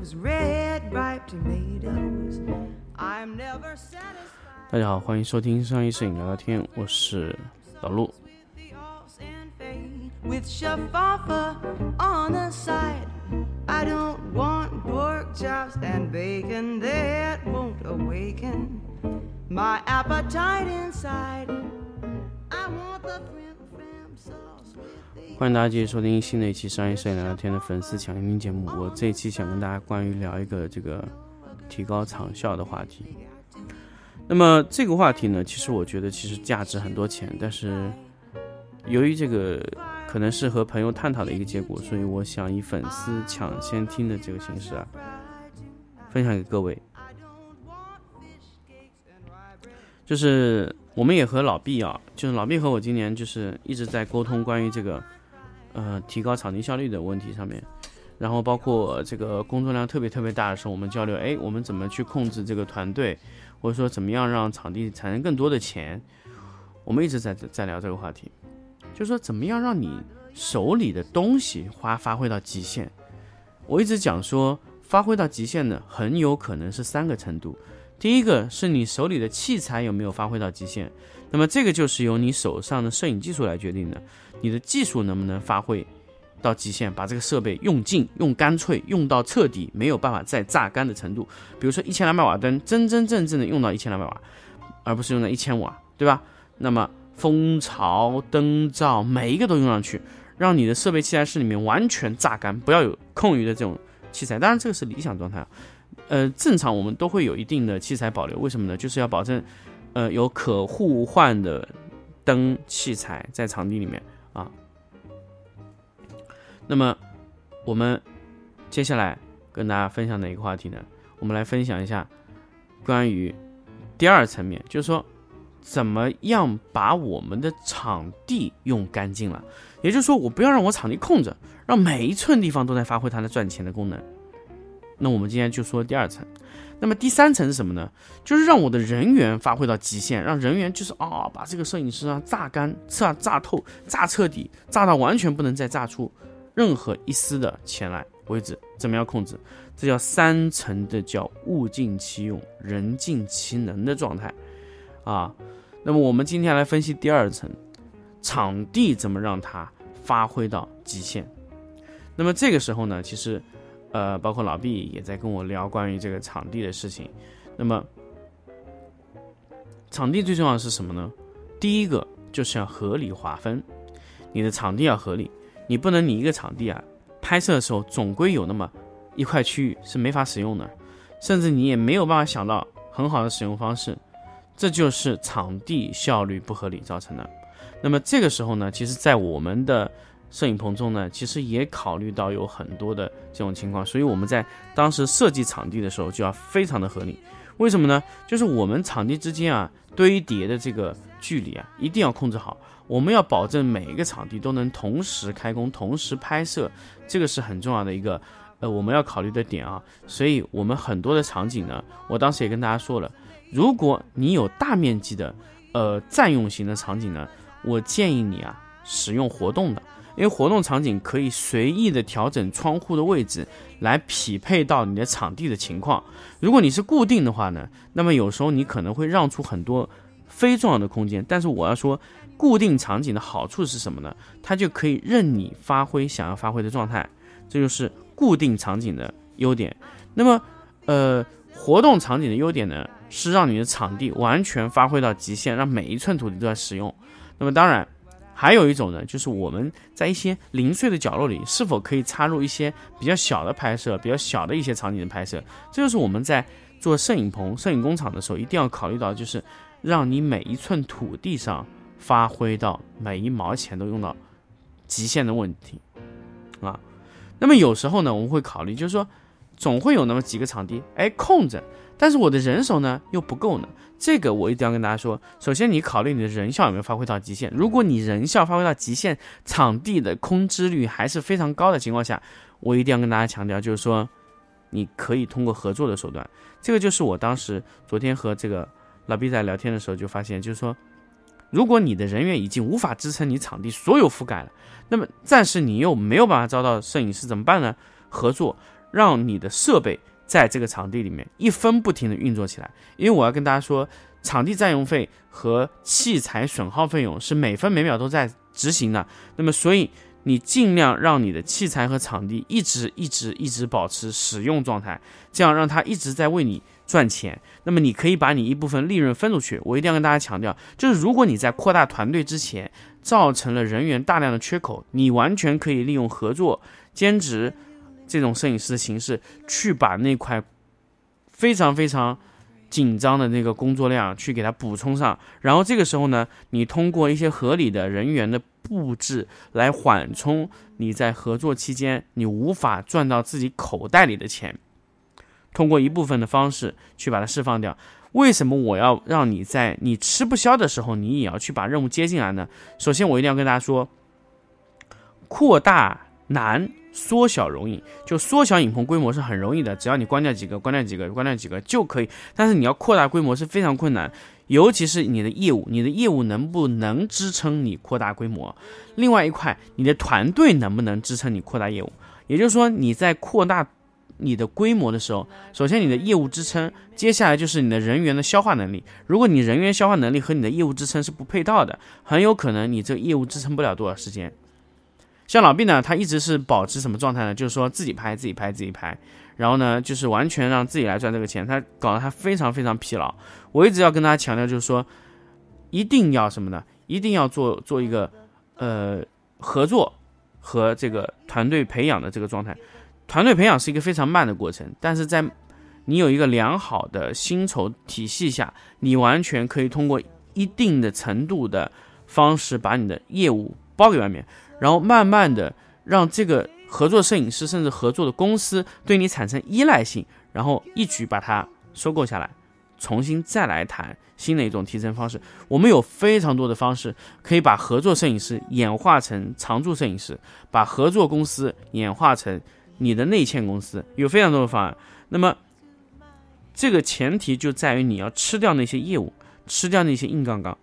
want French fried potatoes, red ripe tomatoes. I'm never satisfied 大家好，欢迎收听上一摄影聊聊天，我是老陆。 with the alls and fade with shaffa on the side. I don't want pork chops and bacon that won't awaken my appetite inside. I want the frim fram sauce with the 欢迎大家继续收听新的一期商业摄影聊聊天的粉丝抢先听节目。我这一期想跟大家关于聊一个这个提高场效的话题。那么这个话题呢，其实我觉得其实价值很多钱，但是由于这个可能是和朋友探讨的一个结果，所以我想以粉丝抢先听的这个形式啊，分享给各位。就是我们也和老毕啊，就是老毕和我今年就是一直在沟通关于这个呃提高场地效率的问题上面，然后包括这个工作量特别特别大的时候，我们交流，哎，我们怎么去控制这个团队，或者说怎么样让场地产生更多的钱，我们一直在在聊这个话题，就是说怎么样让你手里的东西发发挥到极限。我一直讲说，发挥到极限呢，很有可能是三个程度。第一个是你手里的器材有没有发挥到极限，那么这个就是由你手上的摄影技术来决定的。你的技术能不能发挥到极限，把这个设备用尽、用干脆、用到彻底，没有办法再榨干的程度。比如说一千两百瓦灯，真真正正的用到一千两百瓦，而不是用到一千瓦，对吧？那么蜂巢、灯罩每一个都用上去，让你的设备器材室里面完全榨干，不要有空余的这种器材。当然这个是理想状态啊。呃，正常我们都会有一定的器材保留，为什么呢？就是要保证，呃，有可互换的灯器材在场地里面啊。那么，我们接下来跟大家分享哪一个话题呢？我们来分享一下关于第二层面，就是说怎么样把我们的场地用干净了。也就是说，我不要让我场地空着，让每一寸地方都在发挥它的赚钱的功能。那我们今天就说第二层，那么第三层是什么呢？就是让我的人员发挥到极限，让人员就是啊，把这个摄影师啊榨干、榨榨透、榨彻底、榨到完全不能再榨出任何一丝的钱来为止。怎么样控制？这叫三层的叫物尽其用、人尽其能的状态啊。那么我们今天来分析第二层，场地怎么让它发挥到极限。那么这个时候呢，其实。呃，包括老毕也在跟我聊关于这个场地的事情。那么，场地最重要的是什么呢？第一个就是要合理划分，你的场地要合理，你不能你一个场地啊，拍摄的时候总归有那么一块区域是没法使用的，甚至你也没有办法想到很好的使用方式，这就是场地效率不合理造成的。那么这个时候呢，其实，在我们的摄影棚中呢，其实也考虑到有很多的这种情况，所以我们在当时设计场地的时候就要非常的合理。为什么呢？就是我们场地之间啊堆叠的这个距离啊一定要控制好，我们要保证每一个场地都能同时开工、同时拍摄，这个是很重要的一个呃我们要考虑的点啊。所以我们很多的场景呢，我当时也跟大家说了，如果你有大面积的呃占用型的场景呢，我建议你啊使用活动的。因为活动场景可以随意的调整窗户的位置，来匹配到你的场地的情况。如果你是固定的话呢，那么有时候你可能会让出很多非重要的空间。但是我要说，固定场景的好处是什么呢？它就可以任你发挥想要发挥的状态，这就是固定场景的优点。那么，呃，活动场景的优点呢，是让你的场地完全发挥到极限，让每一寸土地都在使用。那么当然。还有一种呢，就是我们在一些零碎的角落里，是否可以插入一些比较小的拍摄、比较小的一些场景的拍摄？这就是我们在做摄影棚、摄影工厂的时候一定要考虑到，就是让你每一寸土地上发挥到每一毛钱都用到极限的问题啊。那么有时候呢，我们会考虑，就是说总会有那么几个场地，哎，空着。但是我的人手呢又不够呢，这个我一定要跟大家说。首先，你考虑你的人效有没有发挥到极限。如果你人效发挥到极限，场地的空置率还是非常高的情况下，我一定要跟大家强调，就是说，你可以通过合作的手段。这个就是我当时昨天和这个老毕在聊天的时候就发现，就是说，如果你的人员已经无法支撑你场地所有覆盖了，那么暂时你又没有办法招到摄影师，怎么办呢？合作，让你的设备在这个场地里面一分不停的运作起来。因为我要跟大家说，场地占用费和器材损耗费用是每分每秒都在执行的。那么，所以你尽量让你的器材和场地一直一直一直保持使用状态，这样让它一直在为你赚钱。那么，你可以把你一部分利润分出去。我一定要跟大家强调，就是如果你在扩大团队之前造成了人员大量的缺口，你完全可以利用合作、兼职。这种摄影师的形式，去把那块非常非常紧张的那个工作量去给它补充上，然后这个时候呢，你通过一些合理的人员的布置来缓冲你在合作期间你无法赚到自己口袋里的钱，通过一部分的方式去把它释放掉。为什么我要让你在你吃不消的时候，你也要去把任务接进来呢？首先，我一定要跟大家说，扩大难。缩小容易，就缩小影棚规模是很容易的，只要你关掉几个，关掉几个，关掉几个就可以。但是你要扩大规模是非常困难，尤其是你的业务，你的业务能不能支撑你扩大规模？另外一块，你的团队能不能支撑你扩大业务？也就是说，你在扩大你的规模的时候，首先你的业务支撑，接下来就是你的人员的消化能力。如果你人员消化能力和你的业务支撑是不配套的，很有可能你这业务支撑不了多少时间。像老毕呢，他一直是保持什么状态呢？就是说自己拍，自己拍，自己拍，然后呢，就是完全让自己来赚这个钱。他搞得他非常非常疲劳。我一直要跟大家强调，就是说，一定要什么呢？一定要做做一个呃合作和这个团队培养的这个状态。团队培养是一个非常慢的过程，但是在你有一个良好的薪酬体系下，你完全可以通过一定的程度的方式把你的业务包给外面。然后慢慢的让这个合作摄影师甚至合作的公司对你产生依赖性，然后一举把它收购下来，重新再来谈新的一种提升方式。我们有非常多的方式可以把合作摄影师演化成常驻摄影师，把合作公司演化成你的内嵌公司，有非常多的方案。那么这个前提就在于你要吃掉那些业务，吃掉那些硬杠杠，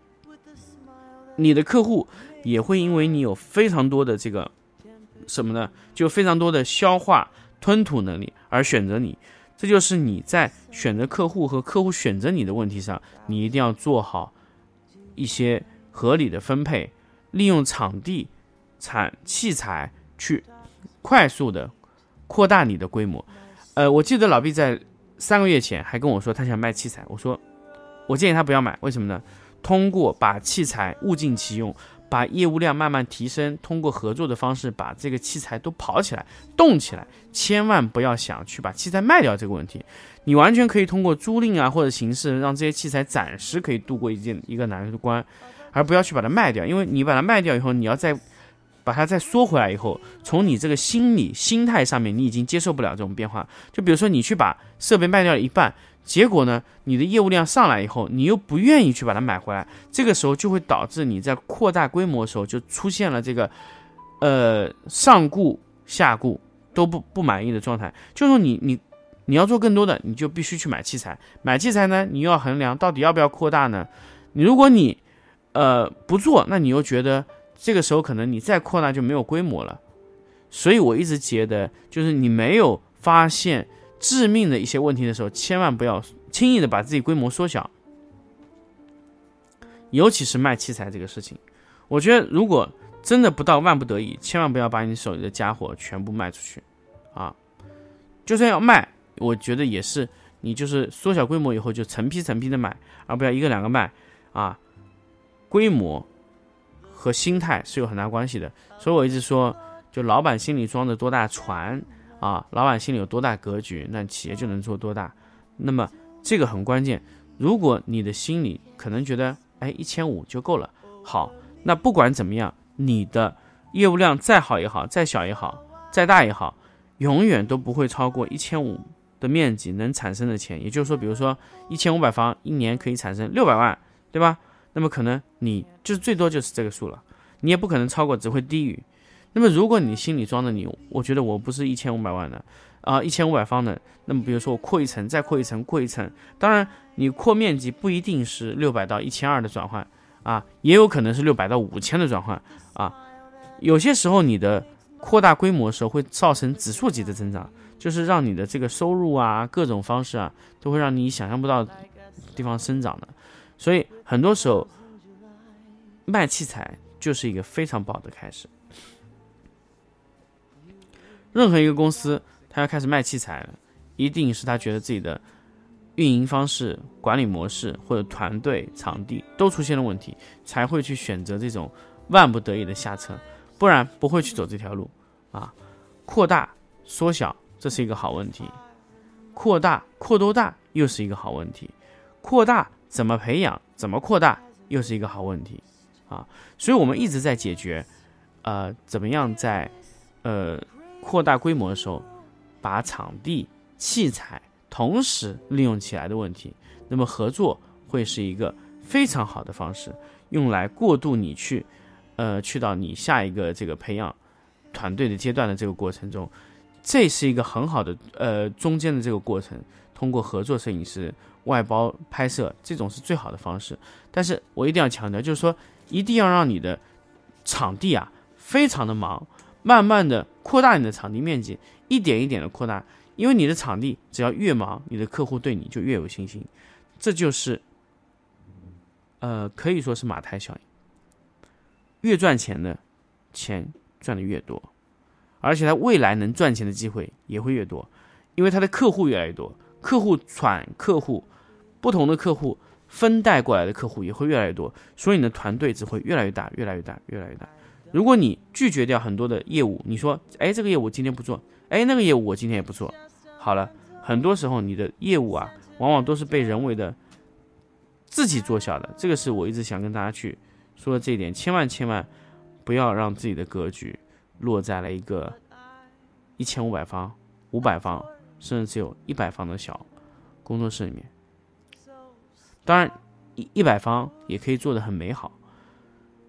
你的客户。也会因为你有非常多的这个什么呢？就非常多的消化吞吐能力而选择你，这就是你在选择客户和客户选择你的问题上，你一定要做好一些合理的分配，利用场地、产器材去快速的扩大你的规模。呃，我记得老毕在三个月前还跟我说他想卖器材，我说我建议他不要买，为什么呢？通过把器材物尽其用。把业务量慢慢提升，通过合作的方式把这个器材都跑起来、动起来。千万不要想去把器材卖掉这个问题，你完全可以通过租赁啊或者形式让这些器材暂时可以度过一件一个难关，而不要去把它卖掉。因为你把它卖掉以后，你要再把它再缩回来以后，从你这个心理心态上面，你已经接受不了这种变化。就比如说你去把设备卖掉了一半。结果呢？你的业务量上来以后，你又不愿意去把它买回来，这个时候就会导致你在扩大规模的时候就出现了这个，呃，上顾下顾都不不满意的状态。就是说你你你要做更多的，你就必须去买器材。买器材呢，你又要衡量到底要不要扩大呢？你如果你呃不做，那你又觉得这个时候可能你再扩大就没有规模了。所以我一直觉得，就是你没有发现。致命的一些问题的时候，千万不要轻易的把自己规模缩小，尤其是卖器材这个事情。我觉得，如果真的不到万不得已，千万不要把你手里的家伙全部卖出去啊！就算要卖，我觉得也是你就是缩小规模以后就成批成批的买，而不要一个两个卖啊。规模和心态是有很大关系的，所以我一直说，就老板心里装着多大船。啊，老板心里有多大格局，那企业就能做多大。那么这个很关键。如果你的心里可能觉得，哎，一千五就够了。好，那不管怎么样，你的业务量再好也好，再小也好，再大也好，永远都不会超过一千五的面积能产生的钱。也就是说，比如说一千五百方，一年可以产生六百万，对吧？那么可能你就是最多就是这个数了，你也不可能超过，只会低于。那么，如果你心里装着你，我觉得我不是一千五百万的啊，一千五百方的。那么，比如说我扩一层，再扩一层，扩一层。当然，你扩面积不一定是六百到一千二的转换啊，也有可能是六百到五千的转换啊。有些时候你的扩大规模的时候会造成指数级的增长，就是让你的这个收入啊，各种方式啊，都会让你想象不到地方生长的。所以很多时候卖器材就是一个非常不好的开始。任何一个公司，他要开始卖器材了，一定是他觉得自己的运营方式、管理模式或者团队、场地都出现了问题，才会去选择这种万不得已的下策，不然不会去走这条路啊。扩大、缩小，这是一个好问题；扩大、扩多大，又是一个好问题；扩大怎么培养、怎么扩大，又是一个好问题啊。所以我们一直在解决，呃，怎么样在，呃。扩大规模的时候，把场地、器材同时利用起来的问题，那么合作会是一个非常好的方式，用来过渡你去，呃，去到你下一个这个培养团队的阶段的这个过程中，这是一个很好的呃中间的这个过程，通过合作摄影师外包拍摄，这种是最好的方式。但是我一定要强调，就是说一定要让你的场地啊非常的忙。慢慢的扩大你的场地面积，一点一点的扩大，因为你的场地只要越忙，你的客户对你就越有信心，这就是，呃，可以说是马太效应。越赚钱的钱赚的越多，而且他未来能赚钱的机会也会越多，因为他的客户越来越多，客户转客户，不同的客户分带过来的客户也会越来越多，所以你的团队只会越来越大，越来越大，越来越大。如果你拒绝掉很多的业务，你说，哎，这个业务今天不做，哎，那个业务我今天也不做，好了，很多时候你的业务啊，往往都是被人为的自己做小的。这个是我一直想跟大家去说的这一点，千万千万不要让自己的格局落在了一个一千五百方、五百方，甚至只有一百方的小工作室里面。当然，一一百方也可以做的很美好，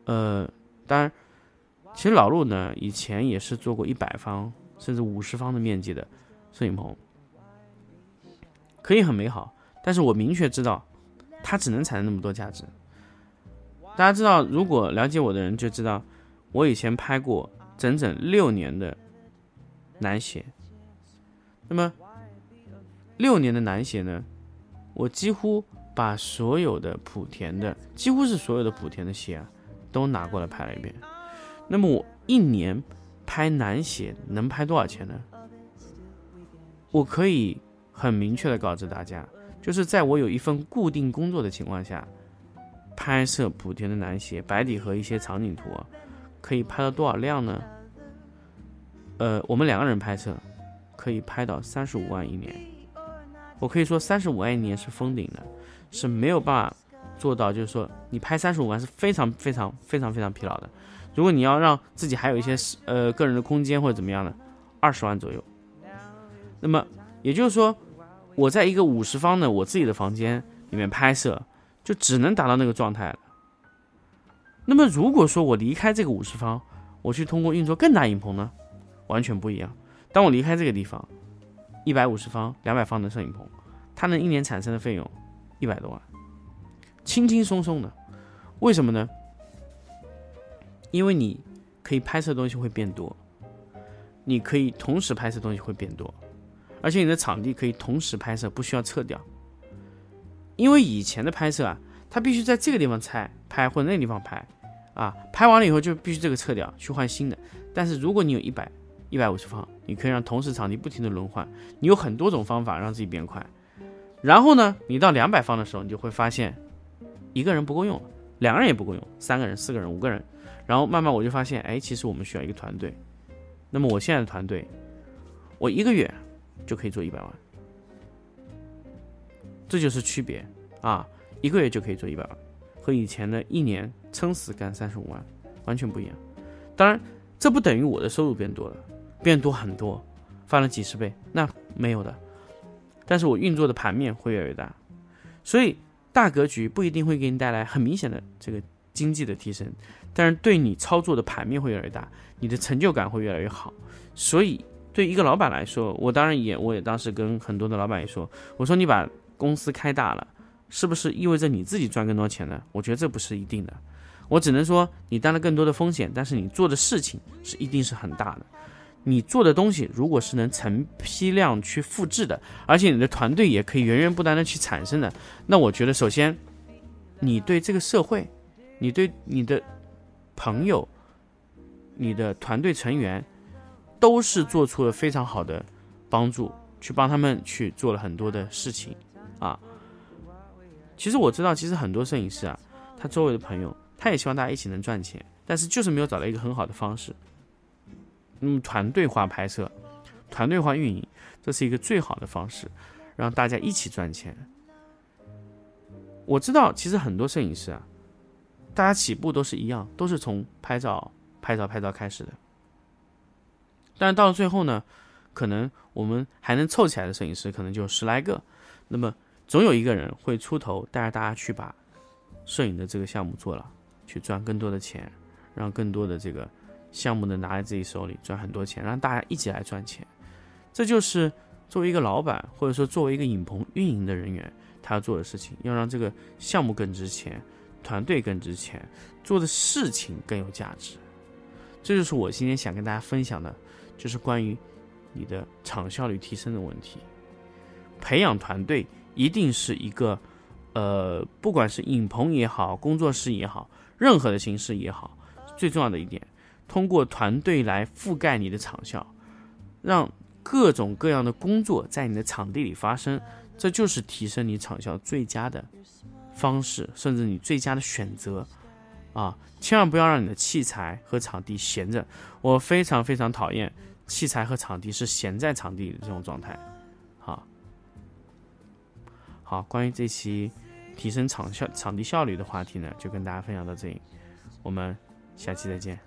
呃，当然。其实老陆呢，以前也是做过一百方甚至五十方的面积的摄影棚，可以很美好。但是我明确知道，它只能产生那么多价值。大家知道，如果了解我的人就知道，我以前拍过整整六年的男鞋。那么六年的男鞋呢，我几乎把所有的莆田的，几乎是所有的莆田的鞋啊，都拿过来拍了一遍。那么我一年拍男鞋能拍多少钱呢？我可以很明确的告知大家，就是在我有一份固定工作的情况下，拍摄莆田的男鞋白底和一些场景图，可以拍到多少量呢？呃，我们两个人拍摄可以拍到三十五万一年。我可以说三十五万一年是封顶的，是没有办法做到，就是说你拍三十五万是非常非常非常非常疲劳的。如果你要让自己还有一些呃个人的空间或者怎么样的，二十万左右。那么也就是说，我在一个五十方的我自己的房间里面拍摄，就只能达到那个状态了。那么如果说我离开这个五十方，我去通过运作更大影棚呢，完全不一样。当我离开这个地方，一百五十方、两百方的摄影棚，它能一年产生的费用一百多万，轻轻松松的。为什么呢？因为你可以拍摄东西会变多，你可以同时拍摄东西会变多，而且你的场地可以同时拍摄，不需要撤掉。因为以前的拍摄啊，它必须在这个地方拆拍或者那个地方拍，啊，拍完了以后就必须这个撤掉去换新的。但是如果你有一百一百五十方，你可以让同时场地不停的轮换，你有很多种方法让自己变快。然后呢，你到两百方的时候，你就会发现一个人不够用，两个人也不够用，三个人、四个人、五个人。然后慢慢我就发现，哎，其实我们需要一个团队。那么我现在的团队，我一个月就可以做一百万，这就是区别啊！一个月就可以做一百万，和以前的一年撑死干三十五万完全不一样。当然，这不等于我的收入变多了，变多很多，翻了几十倍，那没有的。但是我运作的盘面会越来越大，所以大格局不一定会给你带来很明显的这个经济的提升。但是对你操作的盘面会越来越大，你的成就感会越来越好。所以对一个老板来说，我当然也，我也当时跟很多的老板也说，我说你把公司开大了，是不是意味着你自己赚更多钱呢？我觉得这不是一定的。我只能说你担了更多的风险，但是你做的事情是一定是很大的。你做的东西如果是能成批量去复制的，而且你的团队也可以源源不断的去产生的，那我觉得首先，你对这个社会，你对你的朋友，你的团队成员，都是做出了非常好的帮助，去帮他们去做了很多的事情啊。其实我知道，其实很多摄影师啊，他周围的朋友。他也希望大家一起能赚钱，但是就是没有找到一个很好的方式。嗯，团队化拍摄、团队化运营，这是一个最好的方式，让大家一起赚钱。我知道，其实很多摄影师啊，大家起步都是一样，都是从拍照、拍照、拍照开始的。但是到了最后呢，可能我们还能凑起来的摄影师可能就十来个，那么总有一个人会出头，带着大家去把摄影的这个项目做了。去赚更多的钱，让更多的这个项目能拿在自己手里赚很多钱，让大家一起来赚钱。这就是作为一个老板，或者说作为一个影棚运营的人员，他要做的事情，要让这个项目更值钱，团队更值钱，做的事情更有价值。这就是我今天想跟大家分享的，就是关于你的场效率提升的问题。培养团队一定是一个，呃，不管是影棚也好，工作室也好。任何的形式也好，最重要的一点，通过团队来覆盖你的场效，让各种各样的工作在你的场地里发生，这就是提升你场效最佳的方式，甚至你最佳的选择啊！千万不要让你的器材和场地闲着，我非常非常讨厌器材和场地是闲在场地的这种状态。好，好，关于这期。提升场效场地效率的话题呢，就跟大家分享到这里，我们下期再见。